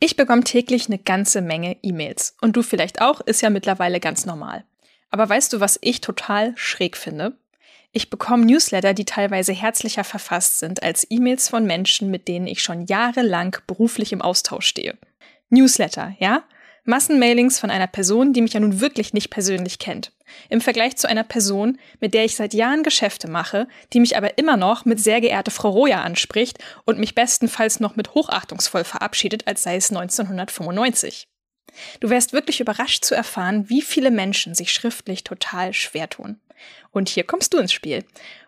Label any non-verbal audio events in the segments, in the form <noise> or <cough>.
Ich bekomme täglich eine ganze Menge E-Mails. Und du vielleicht auch, ist ja mittlerweile ganz normal. Aber weißt du, was ich total schräg finde? Ich bekomme Newsletter, die teilweise herzlicher verfasst sind als E-Mails von Menschen, mit denen ich schon jahrelang beruflich im Austausch stehe. Newsletter, ja? Massenmailings von einer Person, die mich ja nun wirklich nicht persönlich kennt. Im Vergleich zu einer Person, mit der ich seit Jahren Geschäfte mache, die mich aber immer noch mit sehr geehrte Frau Roja anspricht und mich bestenfalls noch mit hochachtungsvoll verabschiedet, als sei es 1995. Du wärst wirklich überrascht zu erfahren, wie viele Menschen sich schriftlich total schwer tun. Und hier kommst du ins Spiel.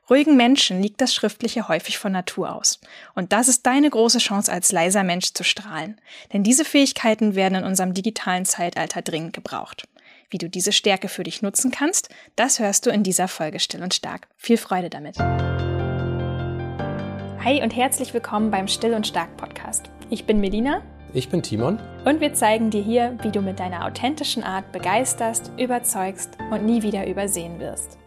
Ruhigen Menschen liegt das Schriftliche häufig von Natur aus. Und das ist deine große Chance, als leiser Mensch zu strahlen. Denn diese Fähigkeiten werden in unserem digitalen Zeitalter dringend gebraucht. Wie du diese Stärke für dich nutzen kannst, das hörst du in dieser Folge Still und Stark. Viel Freude damit. Hi und herzlich willkommen beim Still und Stark Podcast. Ich bin Melina. Ich bin Timon. Und wir zeigen dir hier, wie du mit deiner authentischen Art begeisterst, überzeugst und nie wieder übersehen wirst.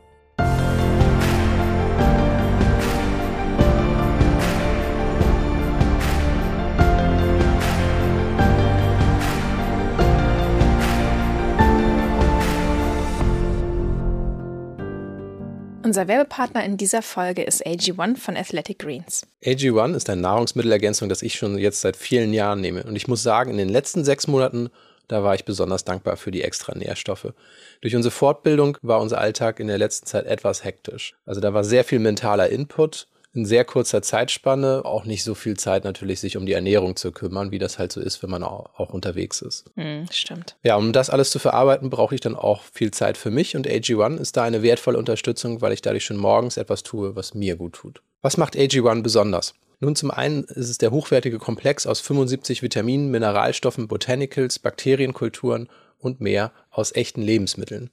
Unser Werbepartner in dieser Folge ist AG1 von Athletic Greens. AG1 ist eine Nahrungsmittelergänzung, das ich schon jetzt seit vielen Jahren nehme. Und ich muss sagen, in den letzten sechs Monaten, da war ich besonders dankbar für die extra Nährstoffe. Durch unsere Fortbildung war unser Alltag in der letzten Zeit etwas hektisch. Also da war sehr viel mentaler Input in sehr kurzer Zeitspanne auch nicht so viel Zeit natürlich, sich um die Ernährung zu kümmern, wie das halt so ist, wenn man auch, auch unterwegs ist. Mm, stimmt. Ja, um das alles zu verarbeiten, brauche ich dann auch viel Zeit für mich und AG1 ist da eine wertvolle Unterstützung, weil ich dadurch schon morgens etwas tue, was mir gut tut. Was macht AG1 besonders? Nun, zum einen ist es der hochwertige Komplex aus 75 Vitaminen, Mineralstoffen, Botanicals, Bakterienkulturen und mehr aus echten Lebensmitteln.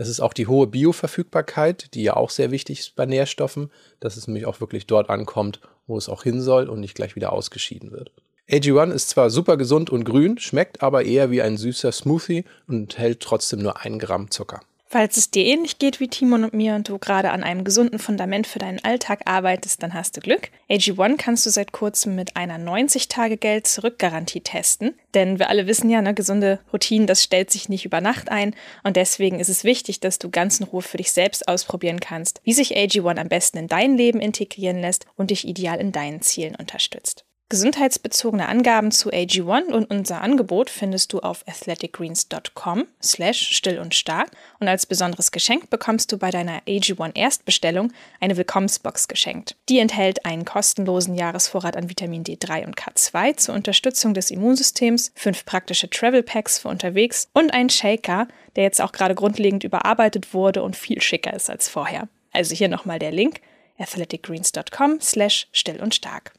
Es ist auch die hohe Bioverfügbarkeit, die ja auch sehr wichtig ist bei Nährstoffen, dass es nämlich auch wirklich dort ankommt, wo es auch hin soll und nicht gleich wieder ausgeschieden wird. AG1 ist zwar super gesund und grün, schmeckt aber eher wie ein süßer Smoothie und enthält trotzdem nur ein Gramm Zucker. Falls es dir ähnlich geht wie Timon und mir und du gerade an einem gesunden Fundament für deinen Alltag arbeitest, dann hast du Glück. AG1 kannst du seit kurzem mit einer 90-Tage-Geld-Zurück-Garantie testen. Denn wir alle wissen ja, ne, gesunde Routinen, das stellt sich nicht über Nacht ein. Und deswegen ist es wichtig, dass du ganz in Ruhe für dich selbst ausprobieren kannst, wie sich AG1 am besten in dein Leben integrieren lässt und dich ideal in deinen Zielen unterstützt. Gesundheitsbezogene Angaben zu AG1 und unser Angebot findest du auf athleticgreens.com slash still und stark und als besonderes Geschenk bekommst du bei deiner AG1 Erstbestellung eine Willkommensbox geschenkt. Die enthält einen kostenlosen Jahresvorrat an Vitamin D3 und K2 zur Unterstützung des Immunsystems, fünf praktische Travel Packs für unterwegs und einen Shaker, der jetzt auch gerade grundlegend überarbeitet wurde und viel schicker ist als vorher. Also hier nochmal der Link athleticgreens.com slash still und stark.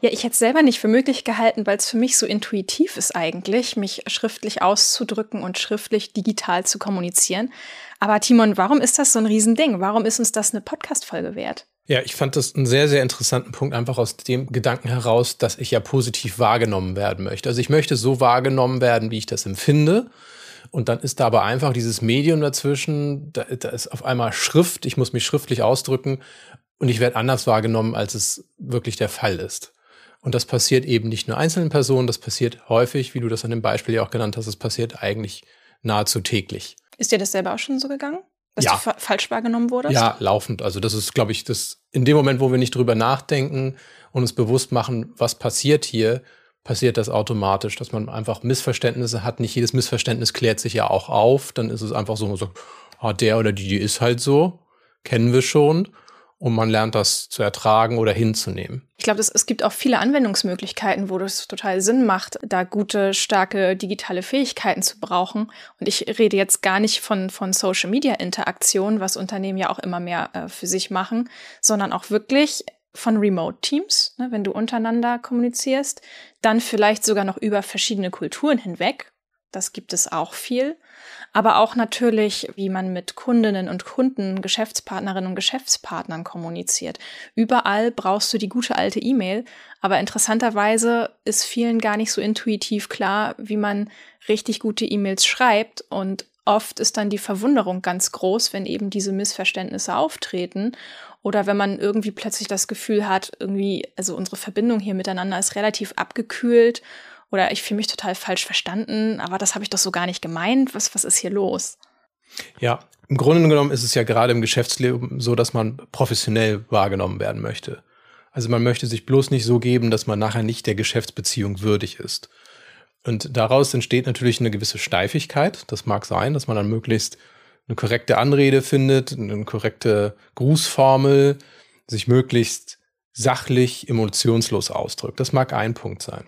Ja, ich hätte es selber nicht für möglich gehalten, weil es für mich so intuitiv ist eigentlich, mich schriftlich auszudrücken und schriftlich digital zu kommunizieren. Aber Timon, warum ist das so ein Riesending? Warum ist uns das eine Podcast-Folge wert? Ja, ich fand das einen sehr, sehr interessanten Punkt, einfach aus dem Gedanken heraus, dass ich ja positiv wahrgenommen werden möchte. Also ich möchte so wahrgenommen werden, wie ich das empfinde. Und dann ist da aber einfach dieses Medium dazwischen, da, da ist auf einmal Schrift, ich muss mich schriftlich ausdrücken und ich werde anders wahrgenommen, als es wirklich der Fall ist. Und das passiert eben nicht nur einzelnen Personen, das passiert häufig, wie du das an dem Beispiel ja auch genannt hast, es passiert eigentlich nahezu täglich. Ist dir das selber auch schon so gegangen? Dass ja. du fa falsch wahrgenommen wurdest? Ja, laufend. Also das ist, glaube ich, das in dem Moment, wo wir nicht drüber nachdenken und uns bewusst machen, was passiert hier, passiert das automatisch, dass man einfach Missverständnisse hat. Nicht jedes Missverständnis klärt sich ja auch auf. Dann ist es einfach so, so ah, der oder die, die ist halt so, kennen wir schon und man lernt das zu ertragen oder hinzunehmen. Ich glaube, es gibt auch viele Anwendungsmöglichkeiten, wo das total Sinn macht, da gute, starke digitale Fähigkeiten zu brauchen. Und ich rede jetzt gar nicht von, von Social Media Interaktion, was Unternehmen ja auch immer mehr äh, für sich machen, sondern auch wirklich von Remote Teams, ne, wenn du untereinander kommunizierst, dann vielleicht sogar noch über verschiedene Kulturen hinweg. Das gibt es auch viel aber auch natürlich, wie man mit Kundinnen und Kunden, Geschäftspartnerinnen und Geschäftspartnern kommuniziert. Überall brauchst du die gute alte E-Mail, aber interessanterweise ist vielen gar nicht so intuitiv klar, wie man richtig gute E-Mails schreibt und oft ist dann die Verwunderung ganz groß, wenn eben diese Missverständnisse auftreten oder wenn man irgendwie plötzlich das Gefühl hat, irgendwie, also unsere Verbindung hier miteinander ist relativ abgekühlt Oder ich fühle mich total falsch verstanden, aber das habe ich doch so gar nicht gemeint. Was, was ist hier los? Ja, im Grunde genommen ist es ja gerade im Geschäftsleben so, dass man professionell wahrgenommen werden möchte. Also man möchte sich bloß nicht so geben, dass man nachher nicht der Geschäftsbeziehung würdig ist. Und daraus entsteht natürlich eine gewisse Steifigkeit. Das mag sein, dass man dann möglichst eine korrekte Anrede findet, eine korrekte Grußformel, sich möglichst sachlich, emotionslos ausdrückt. Das mag ein Punkt sein.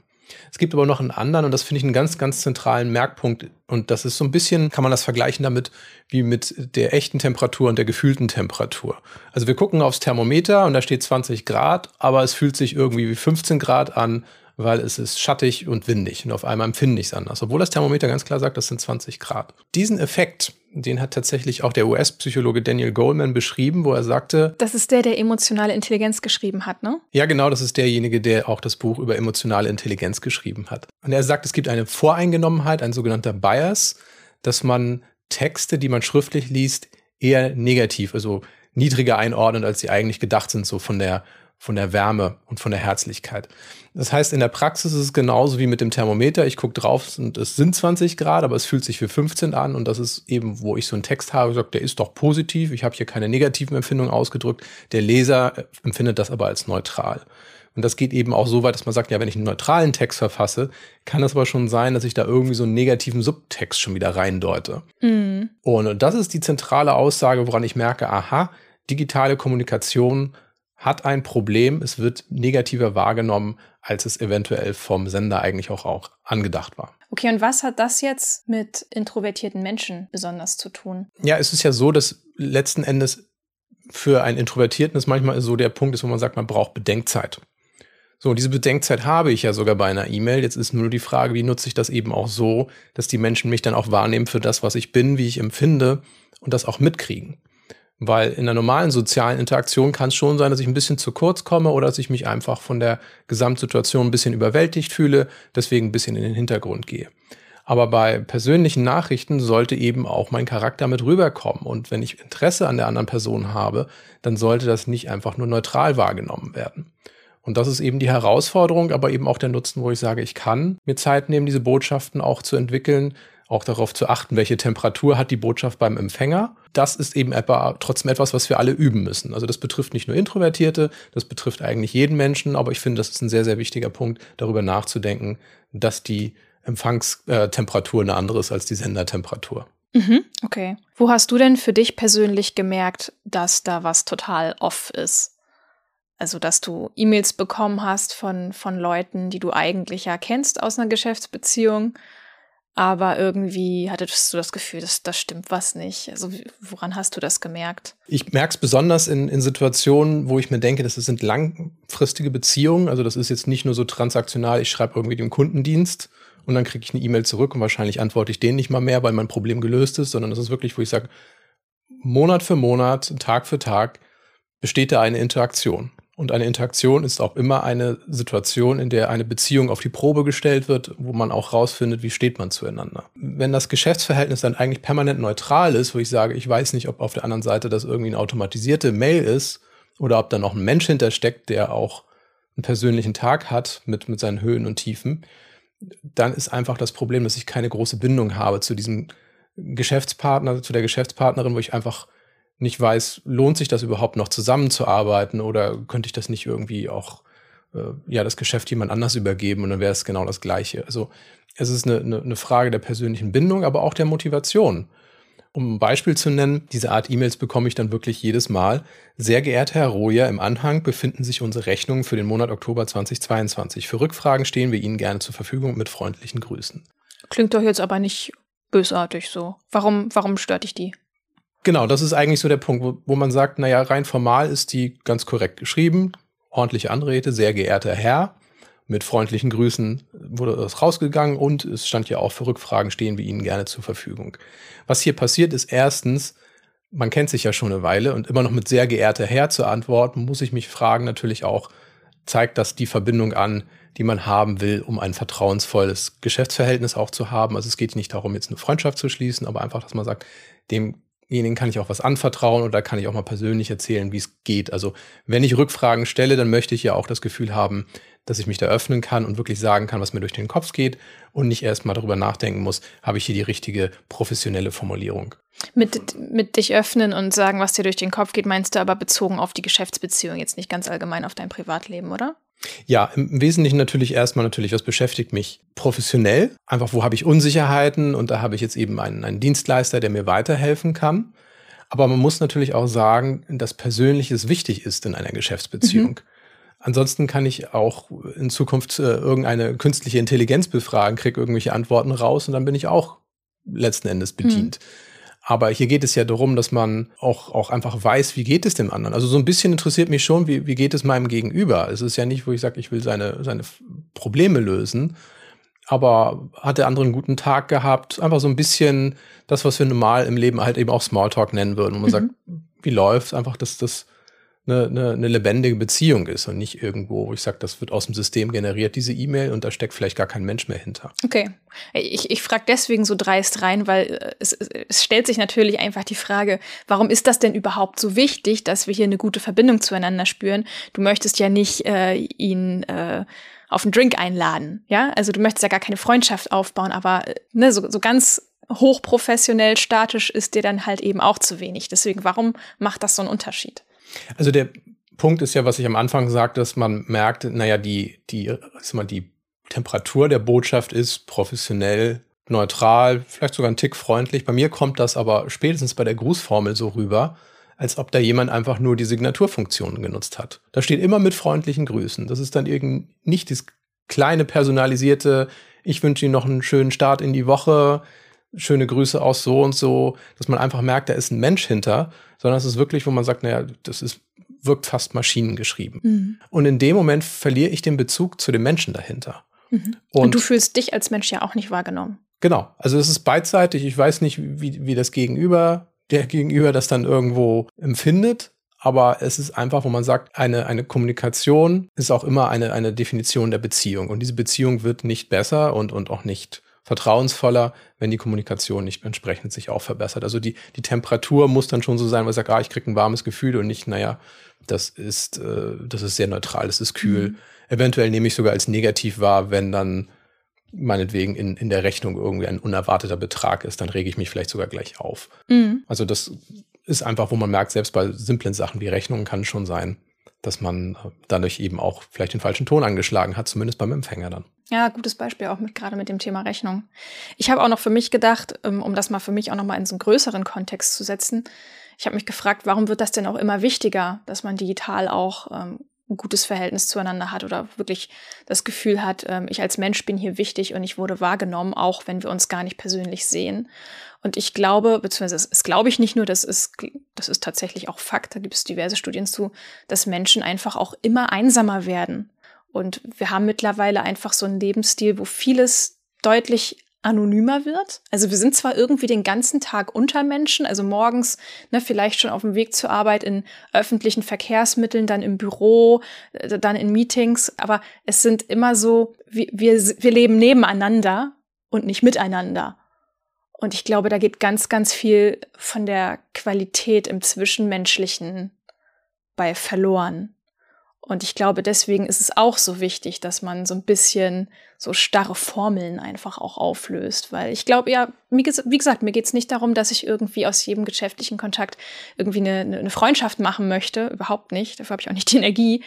Es gibt aber noch einen anderen und das finde ich einen ganz, ganz zentralen Merkpunkt. Und das ist so ein bisschen, kann man das vergleichen damit, wie mit der echten Temperatur und der gefühlten Temperatur. Also wir gucken aufs Thermometer und da steht 20 Grad, aber es fühlt sich irgendwie wie 15 Grad an, weil es ist schattig und windig und auf einmal empfinde ich es anders, obwohl das Thermometer ganz klar sagt, das sind 20 Grad. Diesen Effekt, den hat tatsächlich auch der US-Psychologe Daniel Goleman beschrieben, wo er sagte. Das ist der, der emotionale Intelligenz geschrieben hat, ne? Ja, genau, das ist derjenige, der auch das Buch über emotionale Intelligenz geschrieben hat. Und er sagt, es gibt eine Voreingenommenheit, ein sogenannter Bias, dass man Texte, die man schriftlich liest, eher negativ, also niedriger einordnet, als sie eigentlich gedacht sind, so von der von der Wärme und von der Herzlichkeit. Das heißt, in der Praxis ist es genauso wie mit dem Thermometer. Ich gucke drauf und es sind 20 Grad, aber es fühlt sich für 15 an. Und das ist eben, wo ich so einen Text habe, sagt, der ist doch positiv. Ich habe hier keine negativen Empfindungen ausgedrückt. Der Leser empfindet das aber als neutral. Und das geht eben auch so weit, dass man sagt, ja, wenn ich einen neutralen Text verfasse, kann es aber schon sein, dass ich da irgendwie so einen negativen Subtext schon wieder reindeute. Mhm. Und das ist die zentrale Aussage, woran ich merke, aha, digitale Kommunikation hat ein Problem, es wird negativer wahrgenommen, als es eventuell vom Sender eigentlich auch, auch angedacht war. Okay, und was hat das jetzt mit introvertierten Menschen besonders zu tun? Ja, es ist ja so, dass letzten Endes für einen Introvertierten es manchmal so der Punkt ist, wo man sagt, man braucht Bedenkzeit. So, diese Bedenkzeit habe ich ja sogar bei einer E-Mail. Jetzt ist nur die Frage, wie nutze ich das eben auch so, dass die Menschen mich dann auch wahrnehmen für das, was ich bin, wie ich empfinde und das auch mitkriegen. Weil in der normalen sozialen Interaktion kann es schon sein, dass ich ein bisschen zu kurz komme oder dass ich mich einfach von der Gesamtsituation ein bisschen überwältigt fühle, deswegen ein bisschen in den Hintergrund gehe. Aber bei persönlichen Nachrichten sollte eben auch mein Charakter mit rüberkommen. Und wenn ich Interesse an der anderen Person habe, dann sollte das nicht einfach nur neutral wahrgenommen werden. Und das ist eben die Herausforderung, aber eben auch der Nutzen, wo ich sage, ich kann mir Zeit nehmen, diese Botschaften auch zu entwickeln, auch darauf zu achten, welche Temperatur hat die Botschaft beim Empfänger. Das ist eben trotzdem etwas, was wir alle üben müssen. Also das betrifft nicht nur Introvertierte, das betrifft eigentlich jeden Menschen, aber ich finde, das ist ein sehr, sehr wichtiger Punkt, darüber nachzudenken, dass die Empfangstemperatur eine andere ist als die Sendertemperatur. Mhm, okay. Wo hast du denn für dich persönlich gemerkt, dass da was total off ist? Also, dass du E-Mails bekommen hast von, von Leuten, die du eigentlich ja kennst aus einer Geschäftsbeziehung aber irgendwie hattest du das Gefühl, dass das stimmt was nicht. Also woran hast du das gemerkt? Ich merke es besonders in, in Situationen, wo ich mir denke, das sind langfristige Beziehungen. Also das ist jetzt nicht nur so transaktional, ich schreibe irgendwie dem Kundendienst und dann kriege ich eine E-Mail zurück und wahrscheinlich antworte ich denen nicht mal mehr, weil mein Problem gelöst ist, sondern das ist wirklich, wo ich sage, Monat für Monat, Tag für Tag besteht da eine Interaktion. Und eine Interaktion ist auch immer eine Situation, in der eine Beziehung auf die Probe gestellt wird, wo man auch rausfindet, wie steht man zueinander. Wenn das Geschäftsverhältnis dann eigentlich permanent neutral ist, wo ich sage, ich weiß nicht, ob auf der anderen Seite das irgendwie eine automatisierte Mail ist oder ob da noch ein Mensch hintersteckt, der auch einen persönlichen Tag hat mit, mit seinen Höhen und Tiefen, dann ist einfach das Problem, dass ich keine große Bindung habe zu diesem Geschäftspartner, zu der Geschäftspartnerin, wo ich einfach nicht weiß, lohnt sich das überhaupt noch zusammenzuarbeiten oder könnte ich das nicht irgendwie auch, äh, ja, das Geschäft jemand anders übergeben und dann wäre es genau das Gleiche. Also es ist eine, eine, eine Frage der persönlichen Bindung, aber auch der Motivation. Um ein Beispiel zu nennen, diese Art E-Mails bekomme ich dann wirklich jedes Mal. Sehr geehrter Herr Roja, im Anhang befinden sich unsere Rechnungen für den Monat Oktober 2022. Für Rückfragen stehen wir Ihnen gerne zur Verfügung mit freundlichen Grüßen. Klingt doch jetzt aber nicht bösartig so. Warum, warum stört dich die? Genau, das ist eigentlich so der Punkt, wo, wo man sagt, naja, rein formal ist die ganz korrekt geschrieben, ordentliche Anrede, sehr geehrter Herr, mit freundlichen Grüßen wurde das rausgegangen und es stand ja auch für Rückfragen stehen wir Ihnen gerne zur Verfügung. Was hier passiert ist erstens, man kennt sich ja schon eine Weile und immer noch mit sehr geehrter Herr zu antworten, muss ich mich fragen natürlich auch, zeigt das die Verbindung an, die man haben will, um ein vertrauensvolles Geschäftsverhältnis auch zu haben. Also es geht nicht darum, jetzt eine Freundschaft zu schließen, aber einfach, dass man sagt, dem demjenigen kann ich auch was anvertrauen oder kann ich auch mal persönlich erzählen, wie es geht. Also wenn ich Rückfragen stelle, dann möchte ich ja auch das Gefühl haben, dass ich mich da öffnen kann und wirklich sagen kann, was mir durch den Kopf geht und nicht erst mal darüber nachdenken muss, habe ich hier die richtige professionelle Formulierung. Mit, mit dich öffnen und sagen, was dir durch den Kopf geht, meinst du aber bezogen auf die Geschäftsbeziehung, jetzt nicht ganz allgemein auf dein Privatleben, oder? Ja, im Wesentlichen natürlich erstmal natürlich, was beschäftigt mich professionell? Einfach, wo habe ich Unsicherheiten? Und da habe ich jetzt eben einen, einen Dienstleister, der mir weiterhelfen kann. Aber man muss natürlich auch sagen, dass Persönliches wichtig ist in einer Geschäftsbeziehung. Mhm. Ansonsten kann ich auch in Zukunft äh, irgendeine künstliche Intelligenz befragen, kriege irgendwelche Antworten raus und dann bin ich auch letzten Endes bedient. Mhm. Aber hier geht es ja darum, dass man auch, auch einfach weiß, wie geht es dem anderen. Also so ein bisschen interessiert mich schon, wie, wie geht es meinem Gegenüber. Es ist ja nicht, wo ich sage, ich will seine, seine Probleme lösen, aber hat der andere einen guten Tag gehabt? Einfach so ein bisschen das, was wir normal im Leben halt eben auch Smalltalk nennen würden. Und man mhm. sagt, wie läuft's? Einfach, dass das eine, eine, eine lebendige Beziehung ist und nicht irgendwo, wo ich sage, das wird aus dem System generiert, diese E-Mail, und da steckt vielleicht gar kein Mensch mehr hinter. Okay. Ich, ich frage deswegen so dreist rein, weil äh, es, es stellt sich natürlich einfach die Frage, warum ist das denn überhaupt so wichtig, dass wir hier eine gute Verbindung zueinander spüren? Du möchtest ja nicht äh, ihn äh, auf einen Drink einladen, ja? Also du möchtest ja gar keine Freundschaft aufbauen, aber äh, ne, so, so ganz hochprofessionell, statisch ist dir dann halt eben auch zu wenig. Deswegen, warum macht das so einen Unterschied? Also der Punkt ist ja, was ich am Anfang sagte, dass man merkt, naja, die, die, sag mal, die Temperatur der Botschaft ist professionell, neutral, vielleicht sogar ein Tick freundlich. Bei mir kommt das aber spätestens bei der Grußformel so rüber, als ob da jemand einfach nur die Signaturfunktionen genutzt hat. Da steht immer mit freundlichen Grüßen. Das ist dann irgend nicht das kleine personalisierte, ich wünsche Ihnen noch einen schönen Start in die Woche, schöne Grüße aus so und so, dass man einfach merkt, da ist ein Mensch hinter, sondern es ist wirklich, wo man sagt, naja, das ist, wirkt fast maschinengeschrieben. Mhm. Und in dem Moment verliere ich den Bezug zu dem Menschen dahinter. Mhm. Und, und, du fühlst dich als Mensch ja auch nicht wahrgenommen. Genau. Also es ist beidseitig. Ich weiß nicht, wie, wie das Gegenüber, der Gegenüber das dann irgendwo empfindet. Aber es ist einfach, wo man sagt, eine, eine Kommunikation ist auch immer eine, eine Definition der Beziehung. Und diese Beziehung wird nicht besser und, und auch nicht vertrauensvoller, wenn die Kommunikation nicht entsprechend sich auch verbessert. Also die, die Temperatur muss dann schon so sein, weil ich sage, ah, ich kriege ein warmes Gefühl und nicht, naja, das ist, äh, das ist sehr neutral, das ist kühl. Mhm. Eventuell nehme ich sogar als negativ wahr, wenn dann meinetwegen in, in der Rechnung irgendwie ein unerwarteter Betrag ist, dann rege ich mich vielleicht sogar gleich auf. Mhm. Also das ist einfach, wo man merkt, selbst bei simplen Sachen wie Rechnungen kann schon sein, dass man dadurch eben auch vielleicht den falschen Ton angeschlagen hat, zumindest beim Empfänger dann. Ja, gutes Beispiel auch mit gerade mit dem Thema Rechnung. Ich habe auch noch für mich gedacht, ähm, um das mal für mich auch noch mal in so einen größeren Kontext zu setzen. Ich habe mich gefragt, warum wird das denn auch immer wichtiger, dass man digital auch ähm, ein gutes Verhältnis zueinander hat oder wirklich das Gefühl hat, ähm, ich als Mensch bin hier wichtig und ich wurde wahrgenommen, auch wenn wir uns gar nicht persönlich sehen. Und ich glaube, beziehungsweise es glaube ich nicht nur, das ist, das ist tatsächlich auch Fakt, da gibt es diverse Studien zu, dass Menschen einfach auch immer einsamer werden. Und wir haben mittlerweile einfach so einen Lebensstil, wo vieles deutlich anonymer wird. Also wir sind zwar irgendwie den ganzen Tag unter Menschen, also morgens ne, vielleicht schon auf dem Weg zur Arbeit in öffentlichen Verkehrsmitteln, dann im Büro, äh, dann in Meetings, aber es sind immer so, wir, wir, wir leben nebeneinander und nicht miteinander. Und ich glaube, da geht ganz, ganz viel von der Qualität im Zwischenmenschlichen bei verloren. Und ich glaube, deswegen ist es auch so wichtig, dass man so ein bisschen so starre Formeln einfach auch auflöst. Weil ich glaube, ja, wie gesagt, mir geht es nicht darum, dass ich irgendwie aus jedem geschäftlichen Kontakt irgendwie eine, eine Freundschaft machen möchte. Überhaupt nicht. Dafür habe ich auch nicht die Energie.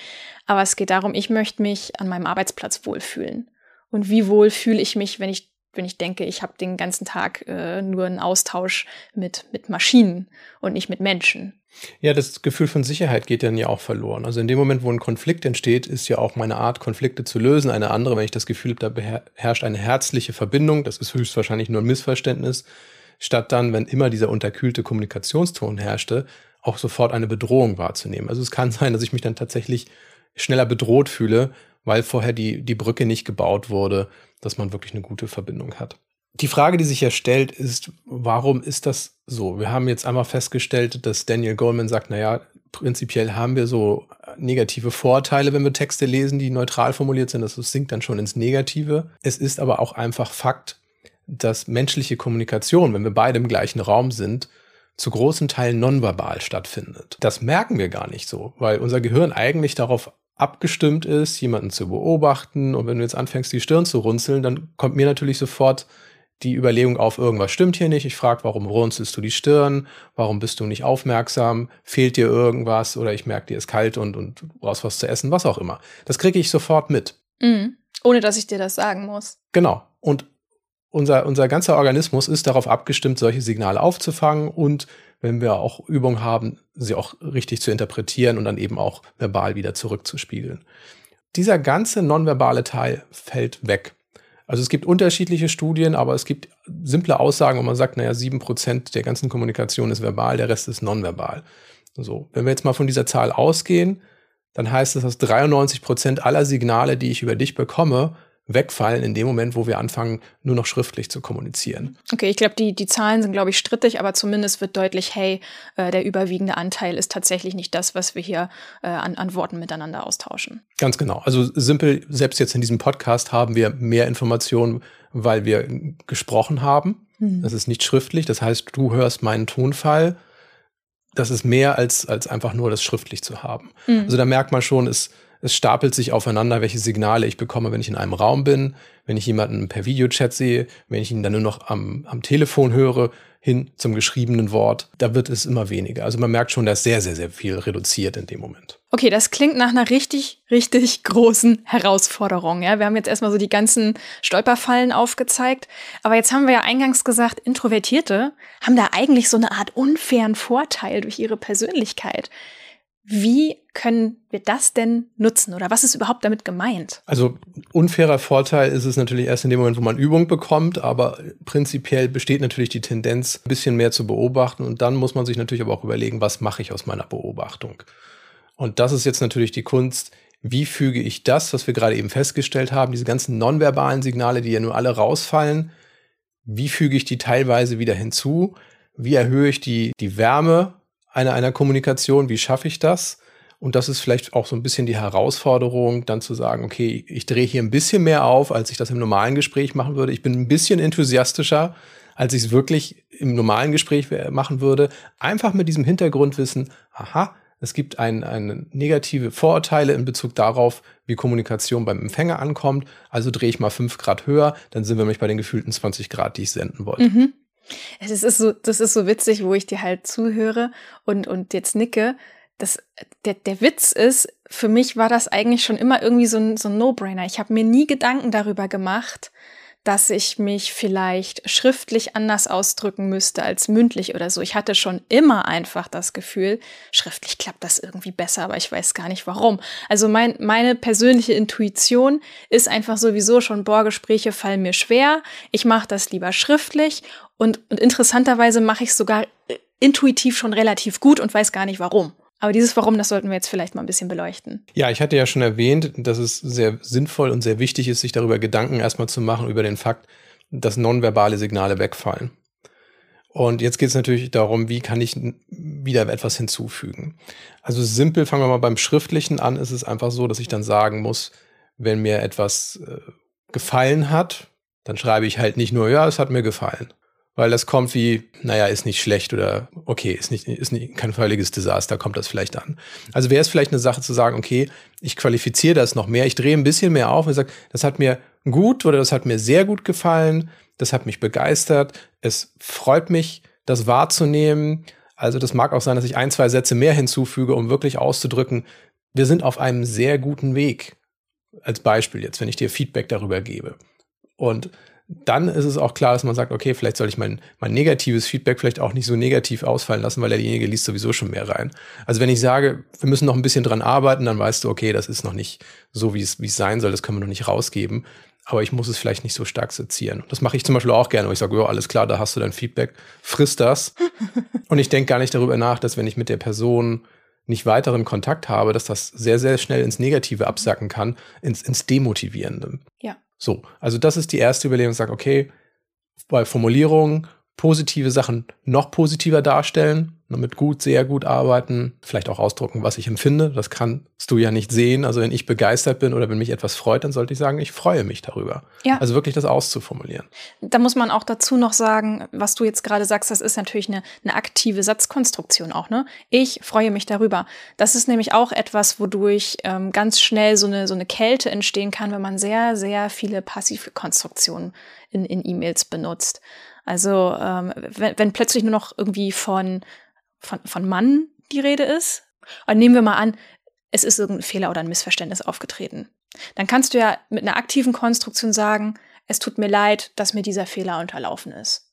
Aber es geht darum, ich möchte mich an meinem Arbeitsplatz wohlfühlen. Und wie wohl fühle ich mich, wenn ich wenn ich denke, ich habe den ganzen Tag äh, nur einen Austausch mit, mit Maschinen und nicht mit Menschen. Ja, das Gefühl von Sicherheit geht dann ja auch verloren. Also in dem Moment, wo ein Konflikt entsteht, ist ja auch meine Art, Konflikte zu lösen, eine andere, wenn ich das Gefühl habe, da herrscht eine herzliche Verbindung, das ist höchstwahrscheinlich nur ein Missverständnis, statt dann, wenn immer dieser unterkühlte Kommunikationston herrschte, auch sofort eine Bedrohung wahrzunehmen. Also es kann <laughs> sein, dass ich mich dann tatsächlich schneller bedroht fühle, weil vorher die, die Brücke nicht gebaut wurde, dass man wirklich eine gute Verbindung hat. Die Frage, die sich ja stellt, ist, warum ist das so? Wir haben jetzt einmal festgestellt, dass Daniel Goldman sagt, naja, prinzipiell haben wir so negative Vorteile, wenn wir Texte lesen, die neutral formuliert sind. Das sinkt dann schon ins Negative. Es ist aber auch einfach Fakt, dass menschliche Kommunikation, wenn wir beide im gleichen Raum sind, zu großen Teilen nonverbal stattfindet. Das merken wir gar nicht so, weil unser Gehirn eigentlich darauf abgestimmt ist, jemanden zu beobachten. Und wenn du jetzt anfängst, die Stirn zu runzeln, dann kommt mir natürlich sofort die Überlegung auf, irgendwas stimmt hier nicht. Ich frage, warum runzelst du die Stirn? Warum bist du nicht aufmerksam? Fehlt dir irgendwas? Oder ich merke, dir ist kalt und, und du brauchst was zu essen, was auch immer. Das kriege ich sofort mit. Mhm. Ohne dass ich dir das sagen muss. Genau. Und unser, unser ganzer Organismus ist darauf abgestimmt, solche Signale aufzufangen und wenn wir auch Übung haben, sie auch richtig zu interpretieren und dann eben auch verbal wieder zurückzuspiegeln. Dieser ganze nonverbale Teil fällt weg. Also es gibt unterschiedliche Studien, aber es gibt simple Aussagen, wo man sagt, naja, sieben Prozent der ganzen Kommunikation ist verbal, der Rest ist nonverbal. So, wenn wir jetzt mal von dieser Zahl ausgehen, dann heißt es, dass 93 Prozent aller Signale, die ich über dich bekomme, wegfallen in dem Moment, wo wir anfangen, nur noch schriftlich zu kommunizieren. Okay, ich glaube, die, die Zahlen sind, glaube ich, strittig, aber zumindest wird deutlich, hey, äh, der überwiegende Anteil ist tatsächlich nicht das, was wir hier äh, an, an Worten miteinander austauschen. Ganz genau. Also simpel, selbst jetzt in diesem Podcast haben wir mehr Informationen, weil wir gesprochen haben. Hm. Das ist nicht schriftlich. Das heißt, du hörst meinen Tonfall. Das ist mehr als, als einfach nur das schriftlich zu haben. Hm. Also da merkt man schon, es es stapelt sich aufeinander, welche Signale ich bekomme, wenn ich in einem Raum bin, wenn ich jemanden per Videochat sehe, wenn ich ihn dann nur noch am, am Telefon höre, hin zum geschriebenen Wort. Da wird es immer weniger. Also man merkt schon, da ist sehr, sehr, sehr viel reduziert in dem Moment. Okay, das klingt nach einer richtig, richtig großen Herausforderung. Ja, wir haben jetzt erstmal so die ganzen Stolperfallen aufgezeigt. Aber jetzt haben wir ja eingangs gesagt, Introvertierte haben da eigentlich so eine Art unfairen Vorteil durch ihre Persönlichkeit. Wie können wir das denn nutzen oder was ist überhaupt damit gemeint? Also unfairer Vorteil ist es natürlich erst in dem Moment, wo man Übung bekommt, aber prinzipiell besteht natürlich die Tendenz, ein bisschen mehr zu beobachten und dann muss man sich natürlich aber auch überlegen, was mache ich aus meiner Beobachtung? Und das ist jetzt natürlich die Kunst, wie füge ich das, was wir gerade eben festgestellt haben, diese ganzen nonverbalen Signale, die ja nur alle rausfallen, wie füge ich die teilweise wieder hinzu? Wie erhöhe ich die, die Wärme einer, einer Kommunikation, wie schaffe ich das? Und das ist vielleicht auch so ein bisschen die Herausforderung, dann zu sagen, okay, ich drehe hier ein bisschen mehr auf, als ich das im normalen Gespräch machen würde. Ich bin ein bisschen enthusiastischer, als ich es wirklich im normalen Gespräch machen würde. Einfach mit diesem Hintergrundwissen, aha, es gibt ein, ein negative Vorurteile in Bezug darauf, wie Kommunikation beim Empfänger ankommt. Also drehe ich mal fünf Grad höher, dann sind wir nämlich bei den gefühlten 20 Grad, die ich senden wollte. Mhm. Das ist so, das ist so witzig, wo ich dir halt zuhöre und, und jetzt nicke. Das, der, der Witz ist, für mich war das eigentlich schon immer irgendwie so ein, so ein No-Brainer. Ich habe mir nie Gedanken darüber gemacht, dass ich mich vielleicht schriftlich anders ausdrücken müsste als mündlich oder so. Ich hatte schon immer einfach das Gefühl, schriftlich klappt das irgendwie besser, aber ich weiß gar nicht warum. Also mein, meine persönliche Intuition ist einfach sowieso schon, Bohrgespräche fallen mir schwer. Ich mache das lieber schriftlich und, und interessanterweise mache ich sogar äh, intuitiv schon relativ gut und weiß gar nicht warum. Aber dieses Warum, das sollten wir jetzt vielleicht mal ein bisschen beleuchten. Ja, ich hatte ja schon erwähnt, dass es sehr sinnvoll und sehr wichtig ist, sich darüber Gedanken erstmal zu machen, über den Fakt, dass nonverbale Signale wegfallen. Und jetzt geht es natürlich darum, wie kann ich wieder etwas hinzufügen. Also simpel, fangen wir mal beim Schriftlichen an, ist es einfach so, dass ich dann sagen muss, wenn mir etwas äh, gefallen hat, dann schreibe ich halt nicht nur, ja, es hat mir gefallen, weil das kommt wie, naja, ist nicht schlecht oder okay, ist nicht, ist nicht kein völliges Desaster, kommt das vielleicht an. Also wäre es vielleicht eine Sache zu sagen, okay, ich qualifiziere das noch mehr, ich drehe ein bisschen mehr auf und sage, das hat mir gut oder das hat mir sehr gut gefallen, das hat mich begeistert, es freut mich, das wahrzunehmen. Also das mag auch sein, dass ich ein, zwei Sätze mehr hinzufüge, um wirklich auszudrücken, wir sind auf einem sehr guten Weg. Als Beispiel jetzt, wenn ich dir Feedback darüber gebe. Und dann ist es auch klar, dass man sagt, okay, vielleicht soll ich mein, mein negatives Feedback vielleicht auch nicht so negativ ausfallen lassen, weil derjenige liest sowieso schon mehr rein. Also wenn ich sage, wir müssen noch ein bisschen dran arbeiten, dann weißt du, okay, das ist noch nicht so, wie es, wie es sein soll, das können wir noch nicht rausgeben. Aber ich muss es vielleicht nicht so stark sezieren. Das mache ich zum Beispiel auch gerne, wo ich sage, ja, alles klar, da hast du dein Feedback, friss das. <laughs> Und ich denke gar nicht darüber nach, dass wenn ich mit der Person nicht weiteren Kontakt habe, dass das sehr, sehr schnell ins Negative absacken kann, ins, ins Demotivierende. Ja. So, also das ist die erste Überlegung, sagt, okay, bei Formulierung positive Sachen noch positiver darstellen, mit gut, sehr gut arbeiten, vielleicht auch ausdrucken, was ich empfinde. Das kannst du ja nicht sehen. Also wenn ich begeistert bin oder wenn mich etwas freut, dann sollte ich sagen, ich freue mich darüber. Ja. Also wirklich das auszuformulieren. Da muss man auch dazu noch sagen, was du jetzt gerade sagst, das ist natürlich eine, eine aktive Satzkonstruktion auch. Ne? Ich freue mich darüber. Das ist nämlich auch etwas, wodurch ähm, ganz schnell so eine, so eine Kälte entstehen kann, wenn man sehr, sehr viele passive Konstruktionen in, in E-Mails benutzt. Also ähm, wenn, wenn plötzlich nur noch irgendwie von, von, von Mann die Rede ist, und nehmen wir mal an, es ist irgendein Fehler oder ein Missverständnis aufgetreten. Dann kannst du ja mit einer aktiven Konstruktion sagen, es tut mir leid, dass mir dieser Fehler unterlaufen ist.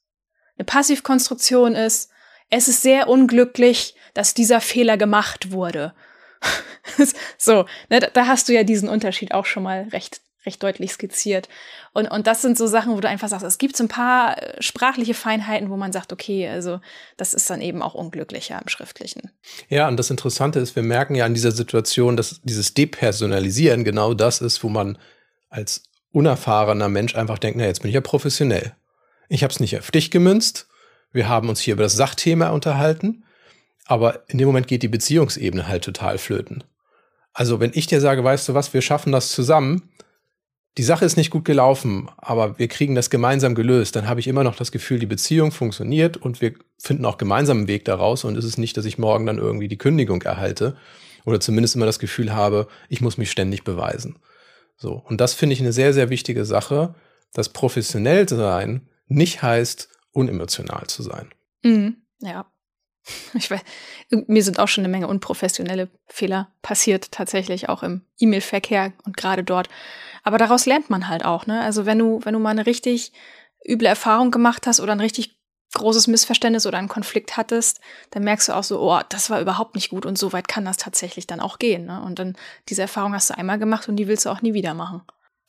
Eine Passivkonstruktion ist, es ist sehr unglücklich, dass dieser Fehler gemacht wurde. <laughs> so, ne, da hast du ja diesen Unterschied auch schon mal recht recht deutlich skizziert. Und, und das sind so Sachen, wo du einfach sagst, es gibt so ein paar äh, sprachliche Feinheiten, wo man sagt, okay, also das ist dann eben auch unglücklicher im Schriftlichen. Ja, und das Interessante ist, wir merken ja an dieser Situation, dass dieses Depersonalisieren genau das ist, wo man als unerfahrener Mensch einfach denkt, na, jetzt bin ich ja professionell. Ich habe es nicht auf dich gemünzt. Wir haben uns hier über das Sachthema unterhalten. Aber in dem Moment geht die Beziehungsebene halt total flöten. Also wenn ich dir sage, weißt du was, wir schaffen das zusammen, die Sache ist nicht gut gelaufen, aber wir kriegen das gemeinsam gelöst, dann habe ich immer noch das Gefühl, die Beziehung funktioniert und wir finden auch gemeinsam einen Weg daraus und es ist nicht, dass ich morgen dann irgendwie die Kündigung erhalte oder zumindest immer das Gefühl habe, ich muss mich ständig beweisen. So. Und das finde ich eine sehr, sehr wichtige Sache, dass professionell sein nicht heißt, unemotional zu sein. Mhm. Ja. Ich weiß, mir sind auch schon eine Menge unprofessionelle Fehler passiert, tatsächlich auch im E-Mail-Verkehr und gerade dort. Aber daraus lernt man halt auch, ne? Also wenn du, wenn du mal eine richtig üble Erfahrung gemacht hast oder ein richtig großes Missverständnis oder einen Konflikt hattest, dann merkst du auch so, oh, das war überhaupt nicht gut und so weit kann das tatsächlich dann auch gehen. Ne? Und dann diese Erfahrung hast du einmal gemacht und die willst du auch nie wieder machen.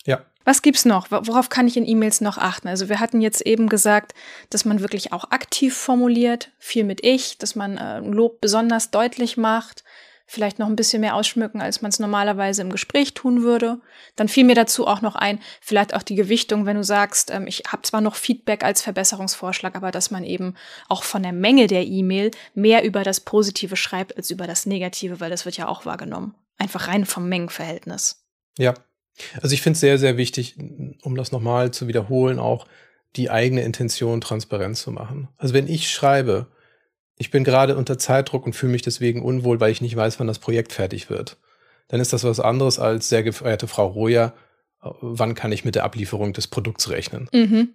Ja. Was gibt's noch? Worauf kann ich in E-Mails noch achten? Also wir hatten jetzt eben gesagt, dass man wirklich auch aktiv formuliert, viel mit ich, dass man äh, Lob besonders deutlich macht, vielleicht noch ein bisschen mehr ausschmücken, als man es normalerweise im Gespräch tun würde. Dann fiel mir dazu auch noch ein, vielleicht auch die Gewichtung, wenn du sagst, ähm, ich habe zwar noch Feedback als Verbesserungsvorschlag, aber dass man eben auch von der Menge der E-Mail mehr über das Positive schreibt als über das Negative, weil das wird ja auch wahrgenommen. Einfach rein vom Mengenverhältnis. Ja. Also ich finde es sehr, sehr wichtig, um das nochmal zu wiederholen, auch die eigene Intention transparent zu machen. Also wenn ich schreibe, ich bin gerade unter Zeitdruck und fühle mich deswegen unwohl, weil ich nicht weiß, wann das Projekt fertig wird. Dann ist das was anderes als, sehr gefeierte Frau Roja, wann kann ich mit der Ablieferung des Produkts rechnen? Mhm.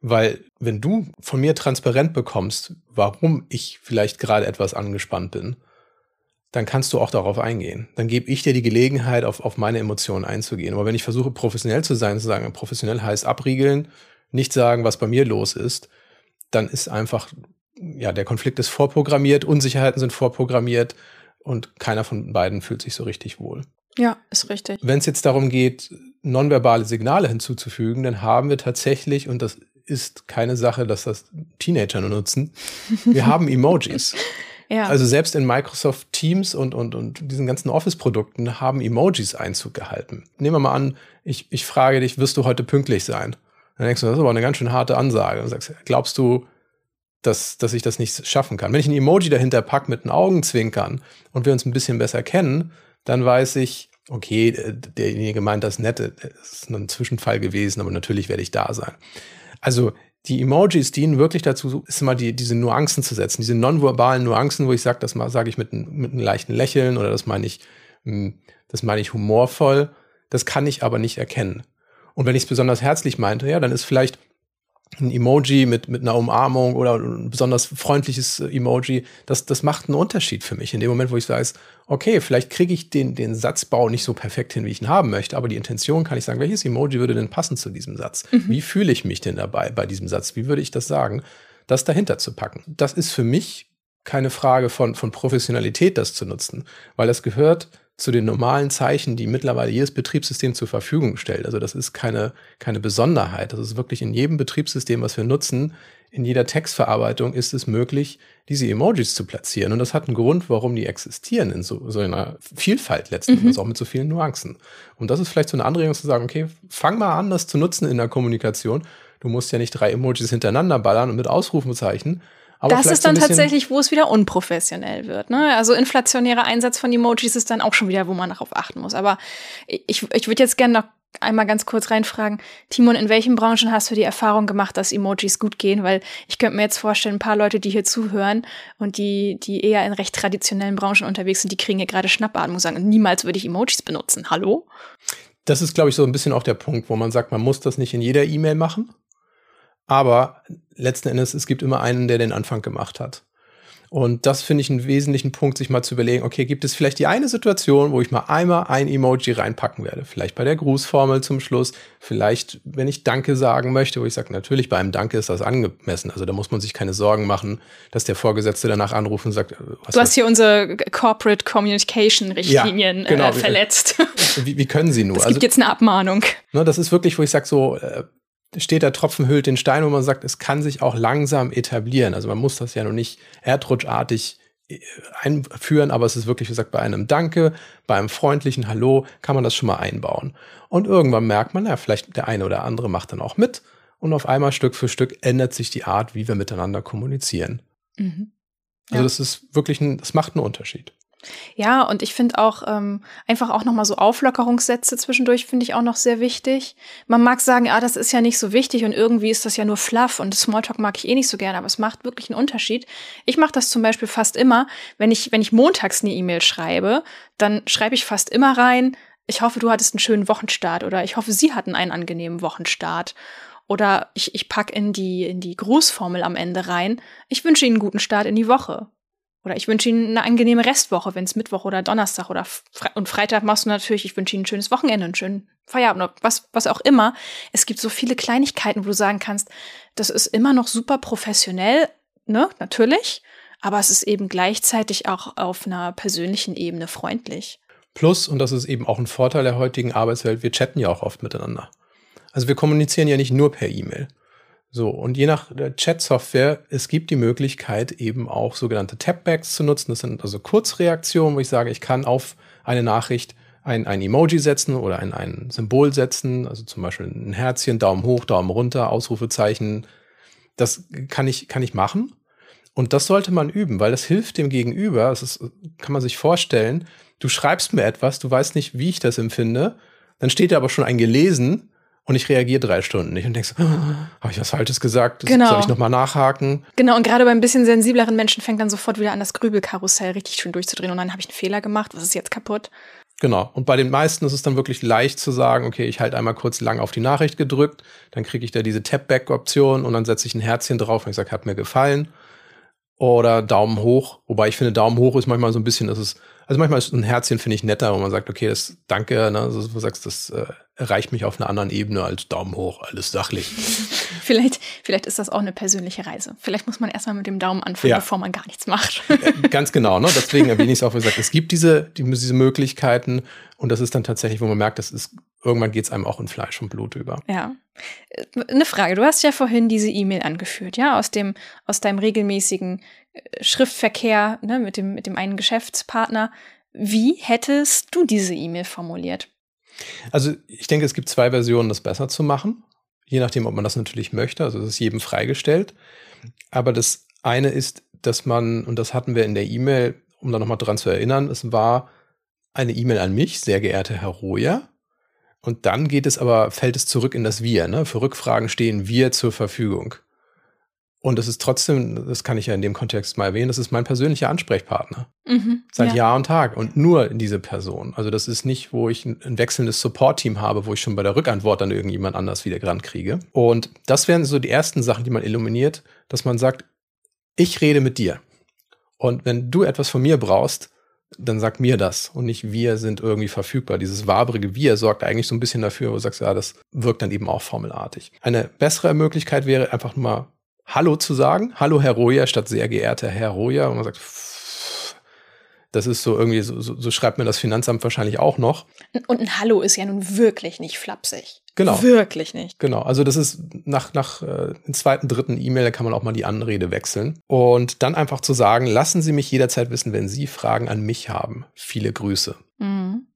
Weil wenn du von mir transparent bekommst, warum ich vielleicht gerade etwas angespannt bin, dann kannst du auch darauf eingehen. Dann gebe ich dir die Gelegenheit, auf, auf meine Emotionen einzugehen. Aber wenn ich versuche, professionell zu sein, zu sagen, professionell heißt abriegeln, nicht sagen, was bei mir los ist, dann ist einfach ja, der Konflikt ist vorprogrammiert, Unsicherheiten sind vorprogrammiert und keiner von beiden fühlt sich so richtig wohl. Ja, ist richtig. Wenn es jetzt darum geht, nonverbale Signale hinzuzufügen, dann haben wir tatsächlich, und das ist keine Sache, dass das Teenager nur nutzen, <laughs> wir haben Emojis. Ja. Also selbst in Microsoft Teams und, und, und diesen ganzen Office-Produkten haben Emojis Einzug gehalten. Nehmen wir mal an, ich, ich frage dich, wirst du heute pünktlich sein? Dann denkst du, das ist aber eine ganz schön harte Ansage. Und sagst, glaubst du, dass, dass ich das nicht schaffen kann. Wenn ich ein Emoji dahinter packe mit einem Augenzwinkern und wir uns ein bisschen besser kennen, dann weiß ich, okay, derjenige meint das nett, das ist ein Zwischenfall gewesen, aber natürlich werde ich da sein. Also die Emojis dienen wirklich dazu, ist immer die, diese Nuancen zu setzen, diese nonverbalen Nuancen, wo ich sage, das sage ich mit, mit einem leichten Lächeln oder das meine ich, hm, das meine ich humorvoll. Das kann ich aber nicht erkennen. Und wenn ich es besonders herzlich meinte, ja, dann ist vielleicht ein Emoji mit, mit einer Umarmung oder ein besonders freundliches Emoji, das, das macht einen Unterschied für mich. In dem Moment, wo ich weiß, okay, vielleicht kriege ich den, den Satzbau nicht so perfekt hin, wie ich ihn haben möchte, aber die Intention kann ich sagen, welches Emoji würde denn passen zu diesem Satz? Mhm. Wie fühle ich mich denn dabei bei diesem Satz? Wie würde ich das sagen? Das dahinter zu packen. Das ist für mich keine Frage von, von Professionalität, das zu nutzen, weil das gehört zu den normalen Zeichen, die mittlerweile jedes Betriebssystem zur Verfügung stellt. Also das ist keine, keine Besonderheit. Das ist wirklich in jedem Betriebssystem, was wir nutzen, in jeder Textverarbeitung ist es möglich, diese Emojis zu platzieren. Und das hat einen Grund, warum die existieren in so, so einer Vielfalt letzten Endes, mhm. auch mit so vielen Nuancen. Und das ist vielleicht so eine Anregung zu sagen, okay, fang mal an, das zu nutzen in der Kommunikation. Du musst ja nicht drei Emojis hintereinander ballern und mit Ausrufezeichen. Aber das ist dann so tatsächlich, wo es wieder unprofessionell wird. Ne? Also inflationärer Einsatz von Emojis ist dann auch schon wieder, wo man darauf achten muss. Aber ich, ich würde jetzt gerne noch einmal ganz kurz reinfragen, Timon, in welchen Branchen hast du die Erfahrung gemacht, dass Emojis gut gehen? Weil ich könnte mir jetzt vorstellen, ein paar Leute, die hier zuhören und die, die eher in recht traditionellen Branchen unterwegs sind, die kriegen hier gerade Schnappatmung und sagen, niemals würde ich Emojis benutzen. Hallo? Das ist, glaube ich, so ein bisschen auch der Punkt, wo man sagt, man muss das nicht in jeder E-Mail machen. Aber letzten Endes, es gibt immer einen, der den Anfang gemacht hat. Und das finde ich einen wesentlichen Punkt, sich mal zu überlegen, okay, gibt es vielleicht die eine Situation, wo ich mal einmal ein Emoji reinpacken werde? Vielleicht bei der Grußformel zum Schluss, vielleicht, wenn ich Danke sagen möchte, wo ich sage, natürlich, bei einem Danke ist das angemessen. Also da muss man sich keine Sorgen machen, dass der Vorgesetzte danach anruft und sagt, äh, was Du hast hier unsere Corporate Communication Richtlinien ja, genau. äh, verletzt. Wie, wie, können Sie <laughs> nur? Es gibt also, jetzt eine Abmahnung. Ne, das ist wirklich, wo ich sage, so, äh, steht der Tropfen hüllt den Stein, wo man sagt, es kann sich auch langsam etablieren. Also man muss das ja noch nicht erdrutschartig äh, einführen, aber es ist wirklich, wie gesagt, bei einem Danke, bei einem freundlichen Hallo kann man das schon mal einbauen. Und irgendwann merkt man, ja, vielleicht der eine oder andere macht dann auch mit und auf einmal Stück für Stück ändert sich die Art, wie wir miteinander kommunizieren. Mhm. Also ja. Also das ist wirklich ein, das macht einen Unterschied. Ja, und ich finde auch ähm, einfach auch nochmal so Auflockerungssätze zwischendurch finde ich auch noch sehr wichtig. Man mag sagen, ah, das ist ja nicht so wichtig und irgendwie ist das ja nur Fluff und Smalltalk mag ich eh nicht so gerne, aber es macht wirklich einen Unterschied. Ich mache das zum Beispiel fast immer, wenn ich, wenn ich montags eine E-Mail schreibe, dann schreibe ich fast immer rein, ich hoffe, du hattest einen schönen Wochenstart oder ich hoffe, sie hatten einen angenehmen Wochenstart. Oder ich, ich pack in die, in die Grußformel am Ende rein. Ich wünsche Ihnen einen guten Start in die Woche. Oder ich wünsche Ihnen eine angenehme Restwoche, wenn es Mittwoch oder Donnerstag oder Fre und Freitag machst du natürlich, ich wünsche Ihnen ein schönes Wochenende, einen schönen Feierabend, was, was auch immer. Es gibt so viele Kleinigkeiten, wo du sagen kannst, das ist immer noch super professionell, ne, natürlich, aber es ist eben gleichzeitig auch auf einer persönlichen Ebene freundlich. Plus, und das ist eben auch ein Vorteil der heutigen Arbeitswelt, wir chatten ja auch oft miteinander. Also wir kommunizieren ja nicht nur per E-Mail. So, und je nach der Chat-Software, es gibt die Möglichkeit, eben auch sogenannte Tapbacks zu nutzen. Das sind also Kurzreaktionen, wo ich sage, ich kann auf eine Nachricht ein, ein Emoji setzen oder ein, ein Symbol setzen, also zum Beispiel ein Herzchen, Daumen hoch, Daumen runter, Ausrufezeichen. Das kann ich, kann ich machen. Und das sollte man üben, weil das hilft dem Gegenüber. Das ist, kann man sich vorstellen. Du schreibst mir etwas, du weißt nicht, wie ich das empfinde. Dann steht da aber schon ein gelesen und ich reagiere drei Stunden nicht und denkst, oh, <gasps> habe ich was Falsches gesagt? Genau. Soll ich nochmal nachhaken? Genau, und gerade bei ein bisschen sensibleren Menschen fängt dann sofort wieder an, das Grübelkarussell richtig schön durchzudrehen und dann habe ich einen Fehler gemacht, was ist jetzt kaputt? Genau. Und bei den meisten ist es dann wirklich leicht zu sagen, okay, ich halte einmal kurz lang auf die Nachricht gedrückt, dann kriege ich da diese Tap-Back-Option und dann setze ich ein Herzchen drauf und ich sage, hat mir gefallen. Oder Daumen hoch. Wobei ich finde, Daumen hoch ist manchmal so ein bisschen, das ist also manchmal ist ein Herzchen, finde ich, netter, wo man sagt, okay, das danke, ne, also du sagst, das äh, erreicht mich auf einer anderen Ebene als Daumen hoch, alles sachlich. <laughs> vielleicht, vielleicht ist das auch eine persönliche Reise. Vielleicht muss man erstmal mit dem Daumen anfangen, ja. bevor man gar nichts macht. Äh, ganz genau, ne? Deswegen erwähne ich es auch gesagt, es gibt diese, die, diese Möglichkeiten und das ist dann tatsächlich, wo man merkt, das ist, irgendwann geht es einem auch in Fleisch und Blut über. Ja. Äh, eine Frage, du hast ja vorhin diese E-Mail angeführt, ja, aus dem, aus deinem regelmäßigen Schriftverkehr ne, mit, dem, mit dem einen Geschäftspartner. Wie hättest du diese E-Mail formuliert? Also ich denke, es gibt zwei Versionen, das besser zu machen. Je nachdem, ob man das natürlich möchte. Also es ist jedem freigestellt. Aber das eine ist, dass man, und das hatten wir in der E-Mail, um da nochmal dran zu erinnern, es war eine E-Mail an mich, sehr geehrter Herr Roja. Und dann geht es aber, fällt es zurück in das Wir. Ne? Für Rückfragen stehen wir zur Verfügung. Und das ist trotzdem, das kann ich ja in dem Kontext mal erwähnen, das ist mein persönlicher Ansprechpartner. Mhm, Seit ja. Jahr und Tag und nur diese Person. Also das ist nicht, wo ich ein, ein wechselndes Support-Team habe, wo ich schon bei der Rückantwort dann irgendjemand anders wieder dran kriege. Und das wären so die ersten Sachen, die man illuminiert, dass man sagt, ich rede mit dir. Und wenn du etwas von mir brauchst, dann sag mir das und nicht wir sind irgendwie verfügbar. Dieses wabrige Wir sorgt eigentlich so ein bisschen dafür, wo du sagst, ja, das wirkt dann eben auch formelartig. Eine bessere Möglichkeit wäre einfach nur mal Hallo zu sagen. Hallo, Herr Roja, statt sehr geehrter Herr Roja. Und man sagt, das ist so irgendwie, so, so, schreibt mir das Finanzamt wahrscheinlich auch noch. Und ein Hallo ist ja nun wirklich nicht flapsig. Genau. Wirklich nicht. Genau. Also das ist nach, nach äh, zweiten, dritten E-Mail, da kann man auch mal die Anrede wechseln. Und dann einfach zu sagen, lassen Sie mich jederzeit wissen, wenn Sie Fragen an mich haben. Viele Grüße. Mhm.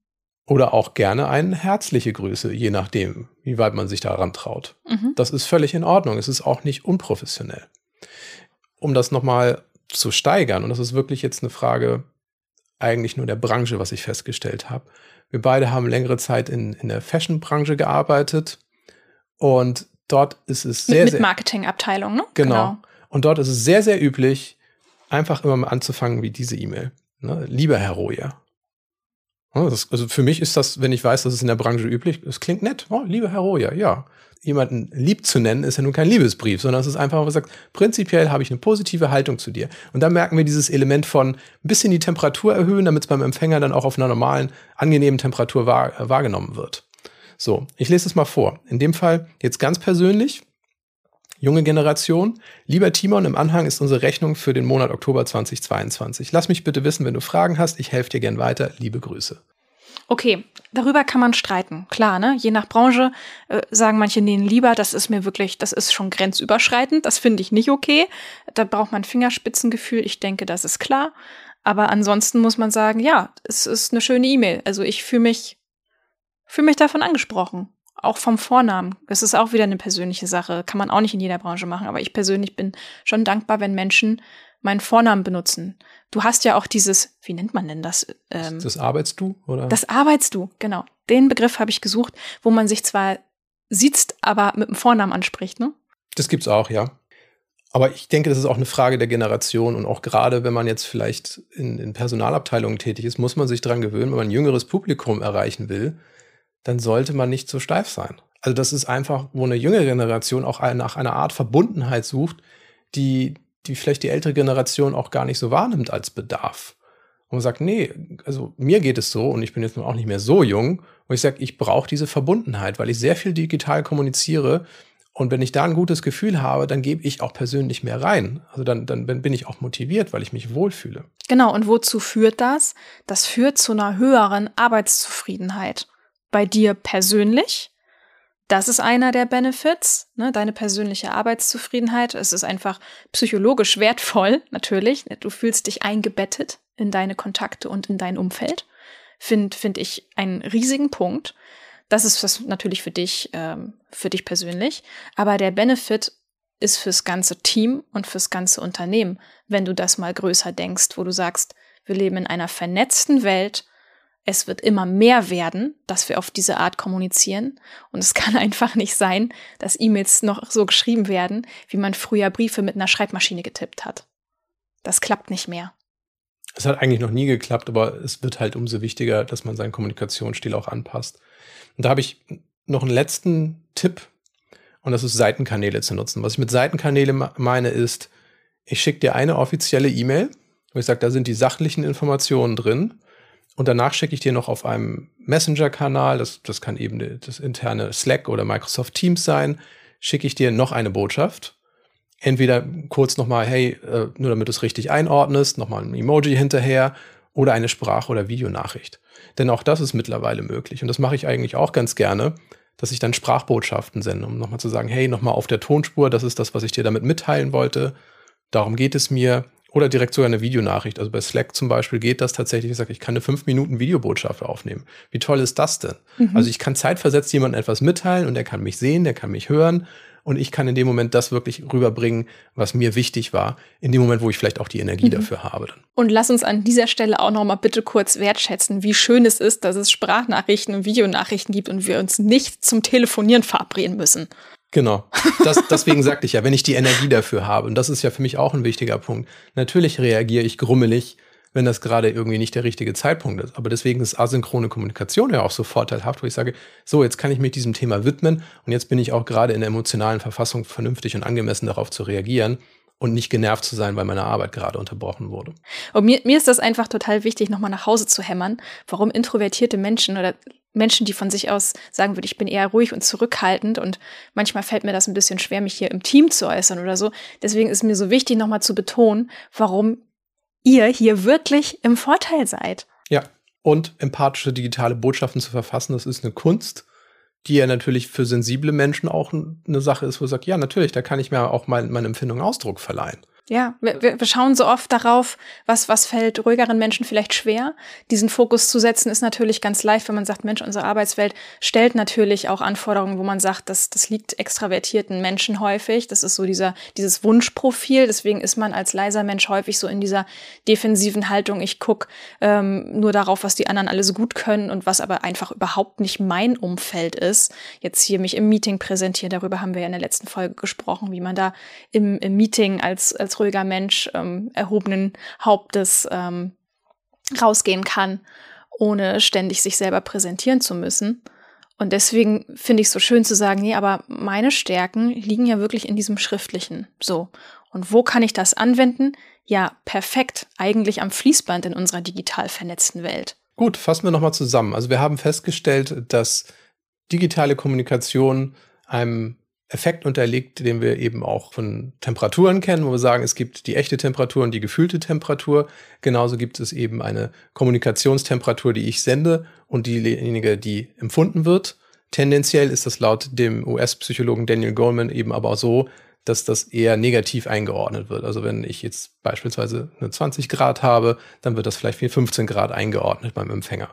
Oder auch gerne eine herzliche Grüße, je nachdem, wie weit man sich daran traut. Mhm. Das ist völlig in Ordnung. Es ist auch nicht unprofessionell. Um das nochmal zu steigern, und das ist wirklich jetzt eine Frage eigentlich nur der Branche, was ich festgestellt habe. Wir beide haben längere Zeit in, in der Fashion-Branche gearbeitet und dort ist es sehr, mit, mit Marketingabteilung, ne? Genau. genau. Und dort ist es sehr, sehr üblich, einfach immer mal anzufangen wie diese E-Mail. Ne? Lieber Herr Royer. Also für mich ist das, wenn ich weiß, dass es in der Branche üblich ist, klingt nett. Oh, lieber Herr Royer, ja. Jemanden lieb zu nennen, ist ja nun kein Liebesbrief, sondern es ist einfach, man sagt, prinzipiell habe ich eine positive Haltung zu dir. Und da merken wir dieses Element von ein bisschen die Temperatur erhöhen, damit es beim Empfänger dann auch auf einer normalen, angenehmen Temperatur wahr, wahrgenommen wird. So, ich lese es mal vor. In dem Fall jetzt ganz persönlich, junge Generation. Lieber Timon, im Anhang ist unsere Rechnung für den Monat Oktober 2022. Lass mich bitte wissen, wenn du Fragen hast. Ich helfe dir gern weiter. Liebe Grüße. Okay, darüber kann man streiten. Klar, ne? Je nach Branche äh, sagen manche, nee, lieber, das ist mir wirklich, das ist schon grenzüberschreitend. Das finde ich nicht okay. Da braucht man Fingerspitzengefühl. Ich denke, das ist klar. Aber ansonsten muss man sagen, ja, es ist eine schöne E-Mail. Also ich fühle mich, fühle mich davon angesprochen auch vom Vornamen. Es ist auch wieder eine persönliche Sache. Kann man auch nicht in jeder Branche machen. Aber ich persönlich bin schon dankbar, wenn Menschen meinen Vornamen benutzen. Du hast ja auch dieses, wie nennt man denn das? Ähm, das arbeitst du, oder? Das arbeitst du, genau. Den Begriff habe ich gesucht, wo man sich zwar sitzt, aber mit dem Vornamen anspricht, ne? Das gibt's auch, ja. Aber ich denke, das ist auch eine Frage der Generation und auch gerade, wenn man jetzt vielleicht in, in Personalabteilungen tätig ist, muss man sich daran gewöhnen, wenn man ein jüngeres Publikum erreichen will, dann sollte man nicht so steif sein. Also das ist einfach, wo eine jüngere Generation auch nach einer Art Verbundenheit sucht, die, die vielleicht die ältere Generation auch gar nicht so wahrnimmt als Bedarf. Und man sagt, nee, also mir geht es so und ich bin jetzt auch nicht mehr so jung. Und ich sage, ich brauche diese Verbundenheit, weil ich sehr viel digital kommuniziere. Und wenn ich da ein gutes Gefühl habe, dann gebe ich auch persönlich mehr rein. Also dann, dann bin ich auch motiviert, weil ich mich wohlfühle. Genau, und wozu führt das? Das führt zu einer höheren Arbeitszufriedenheit bei dir persönlich. Das ist einer der Benefits, ne, deine persönliche Arbeitszufriedenheit. Es ist einfach psychologisch wertvoll, <laughs> natürlich. Du fühlst dich eingebettet in deine Kontakte und in dein Umfeld. Finde find ich einen riesigen Punkt. Das ist was natürlich für dich, ähm, für dich persönlich. Aber der Benefit ist fürs ganze Team und fürs ganze Unternehmen, wenn du das mal größer denkst, wo du sagst, wir leben in einer vernetzten Welt es wird immer mehr werden, dass wir auf diese Art kommunizieren. Und es <laughs> kann einfach nicht sein, dass E-Mails noch so geschrieben werden, wie man früher Briefe mit einer Schreibmaschine getippt hat. Das klappt nicht mehr. Es hat eigentlich noch nie geklappt, aber es wird halt umso wichtiger, dass man seinen Kommunikationsstil auch anpasst. Und da habe ich noch einen letzten Tipp, und das ist Seitenkanäle zu nutzen. Was ich mit Seitenkanäle meine, ist, ich schicke dir eine offizielle E-Mail, wo ich sage, da sind die sachlichen Informationen drin. Und danach schicke ich dir noch auf einem Messenger-Kanal, das, das kann eben das interne Slack oder Microsoft Teams sein, schicke ich dir noch eine Botschaft. Entweder kurz nochmal, hey, äh, nur damit du es richtig einordnest, nochmal ein Emoji hinterher oder eine Sprach- oder Videonachricht. Denn auch das ist mittlerweile möglich. Und das mache ich eigentlich auch ganz gerne, dass ich dann Sprachbotschaften sende, um nochmal zu sagen, hey, nochmal auf der Tonspur, das ist das, was ich dir damit mitteilen wollte. Darum geht es mir. Oder direkt sogar eine Videonachricht. Also bei Slack zum Beispiel geht das tatsächlich. Ich sage, ich kann eine fünf Minuten Videobotschaft aufnehmen. Wie toll ist das denn? Mhm. Also ich kann zeitversetzt jemandem etwas mitteilen und der kann mich sehen, der kann mich hören und ich kann in dem Moment das wirklich rüberbringen, was mir wichtig war, in dem Moment, wo ich vielleicht auch die Energie mhm. dafür habe. Dann. Und lass uns an dieser Stelle auch noch mal bitte kurz wertschätzen, wie schön es ist, dass es Sprachnachrichten und Videonachrichten gibt und wir uns nicht zum Telefonieren verabreden müssen. Genau. <laughs> Das, deswegen sagte ich ja, wenn ich die Energie dafür habe, und das ist ja für mich auch ein wichtiger Punkt, natürlich reagiere ich grummelig, wenn das gerade irgendwie nicht der richtige Zeitpunkt ist. Aber deswegen ist asynchrone Kommunikation ja auch so vorteilhaft, wo ich sage, so, jetzt kann ich mich diesem Thema widmen und jetzt bin ich auch gerade in der emotionalen Verfassung vernünftig und angemessen darauf zu reagieren und nicht genervt zu sein, weil meine Arbeit gerade unterbrochen wurde. Und mir, mir ist das einfach total wichtig, nochmal nach Hause zu hämmern, warum introvertierte Menschen oder Menschen, die von sich aus sagen würde, ich bin eher ruhig und zurückhaltend und manchmal fällt mir das ein bisschen schwer, mich hier im Team zu äußern oder so. Deswegen ist mir so wichtig, nochmal zu betonen, warum ihr hier wirklich im Vorteil seid. Ja, und empathische digitale Botschaften zu verfassen, das ist eine Kunst, die ja natürlich für sensible Menschen auch eine Sache ist, wo ich sage, ja, natürlich, da kann ich mir auch mal meine Empfindung Ausdruck verleihen. Ja, wir, wir schauen so oft darauf, was, was fällt ruhigeren Menschen vielleicht schwer. Diesen Fokus zu setzen ist natürlich ganz leicht, wenn man sagt, Mensch, unsere Arbeitswelt stellt natürlich auch Anforderungen, wo man sagt, das, das liegt extravertierten Menschen häufig. Das ist so dieser, dieses Wunschprofil. Deswegen ist man als leiser Mensch häufig so in dieser defensiven Haltung. Ich guck ähm, nur darauf, was die anderen alles gut können und was aber einfach überhaupt nicht mein Umfeld ist. Jetzt hier mich im Meeting präsentieren, darüber haben wir ja in der letzten Folge gesprochen, wie man da im, im Meeting als, als ruhiger Mensch ähm, erhobenen Hauptes ähm, rausgehen kann, ohne ständig sich selber präsentieren zu müssen. Und deswegen finde ich es so schön zu sagen, nee, aber meine Stärken liegen ja wirklich in diesem Schriftlichen. So. Und wo kann ich das anwenden? Ja, perfekt. Eigentlich am Fließband in unserer digital vernetzten Welt. Gut, fassen wir nochmal zusammen. Also wir haben festgestellt, dass digitale Kommunikation einem Effekt unterliegt, den wir eben auch von Temperaturen kennen, wo wir sagen, es gibt die echte Temperatur und die gefühlte Temperatur. Genauso gibt es eben eine Kommunikationstemperatur, die ich sende und diejenige, die empfunden wird. Tendenziell ist das laut dem US-Psychologen Daniel Goleman eben aber auch so, dass das eher negativ eingeordnet wird. Also wenn ich jetzt beispielsweise eine 20 Grad habe, dann wird das vielleicht wie 15 Grad eingeordnet beim Empfänger.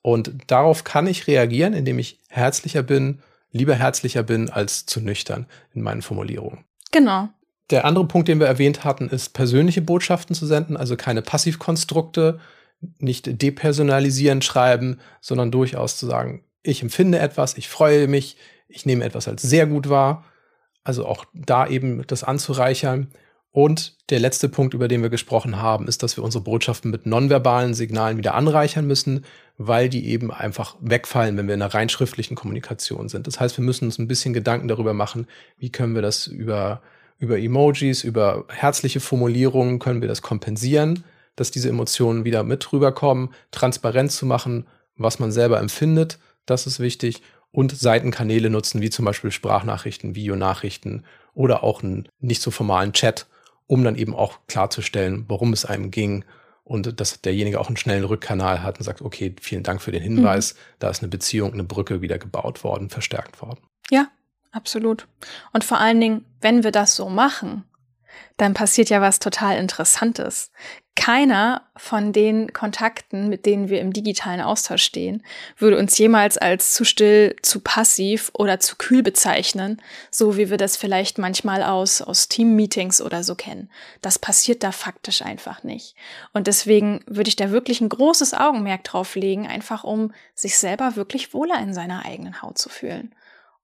Und darauf kann ich reagieren, indem ich herzlicher bin, lieber herzlicher bin als zu nüchtern in meinen Formulierungen. Genau. Der andere Punkt, den wir erwähnt hatten, ist persönliche Botschaften zu senden, also keine Passivkonstrukte, nicht depersonalisierend schreiben, sondern durchaus zu sagen, ich empfinde etwas, ich freue mich, ich nehme etwas als sehr gut wahr. Also auch da eben das anzureichern. Und der letzte Punkt, über den wir gesprochen haben, ist, dass wir unsere Botschaften mit nonverbalen Signalen wieder anreichern müssen, weil die eben einfach wegfallen, wenn wir in einer rein schriftlichen Kommunikation sind. Das heißt, wir müssen uns ein bisschen Gedanken darüber machen, wie können wir das über, über Emojis, über herzliche Formulierungen, können wir das kompensieren, dass diese Emotionen wieder mit rüberkommen, transparent zu machen, was man selber empfindet, das ist wichtig und Seitenkanäle nutzen, wie zum Beispiel Sprachnachrichten, Videonachrichten oder auch einen nicht so formalen Chat, um dann eben auch klarzustellen, worum es einem ging und dass derjenige auch einen schnellen Rückkanal hat und sagt, okay, vielen Dank für den Hinweis, mhm. da ist eine Beziehung, eine Brücke wieder gebaut worden, verstärkt worden. Ja, absolut. Und vor allen Dingen, wenn wir das so machen, dann passiert ja was total Interessantes. Keiner von den Kontakten, mit denen wir im digitalen Austausch stehen, würde uns jemals als zu still, zu passiv oder zu kühl bezeichnen, so wie wir das vielleicht manchmal aus, aus Team-Meetings oder so kennen. Das passiert da faktisch einfach nicht. Und deswegen würde ich da wirklich ein großes Augenmerk drauf legen, einfach um sich selber wirklich wohler in seiner eigenen Haut zu fühlen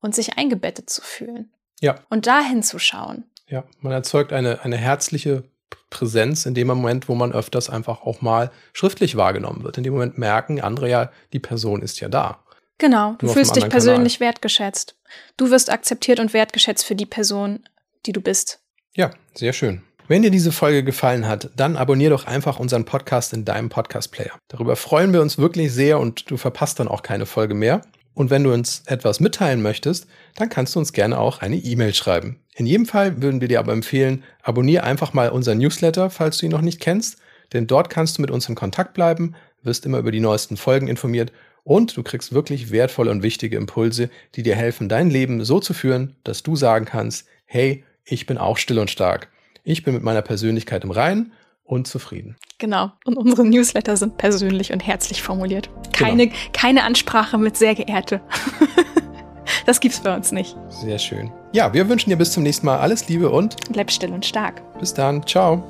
und sich eingebettet zu fühlen. Ja. Und dahin zu schauen. Ja, man erzeugt eine, eine herzliche Präsenz in dem Moment, wo man öfters einfach auch mal schriftlich wahrgenommen wird. In dem Moment merken andere ja, die Person ist ja da. Genau, du fühlst dich persönlich Kanal. wertgeschätzt. Du wirst akzeptiert und wertgeschätzt für die Person, die du bist. Ja, sehr schön. Wenn dir diese Folge gefallen hat, dann abonnier doch einfach unseren Podcast in deinem Podcast-Player. Darüber freuen wir uns wirklich sehr und du verpasst dann auch keine Folge mehr. Und wenn du uns etwas mitteilen möchtest, dann kannst du uns gerne auch eine E-Mail schreiben. In jedem Fall würden wir dir aber empfehlen, abonniere einfach mal unseren Newsletter, falls du ihn noch nicht kennst, denn dort kannst du mit uns in Kontakt bleiben, wirst immer über die neuesten Folgen informiert und du kriegst wirklich wertvolle und wichtige Impulse, die dir helfen, dein Leben so zu führen, dass du sagen kannst, hey, ich bin auch still und stark. Ich bin mit meiner Persönlichkeit im Reinen und zufrieden. Genau. Und unsere Newsletter sind persönlich und herzlich formuliert. Keine, genau. keine Ansprache mit sehr geehrte. <laughs> das gibt's bei uns nicht. Sehr schön. Ja, wir wünschen dir bis zum nächsten Mal alles Liebe und bleib still und stark. Bis dann. Ciao.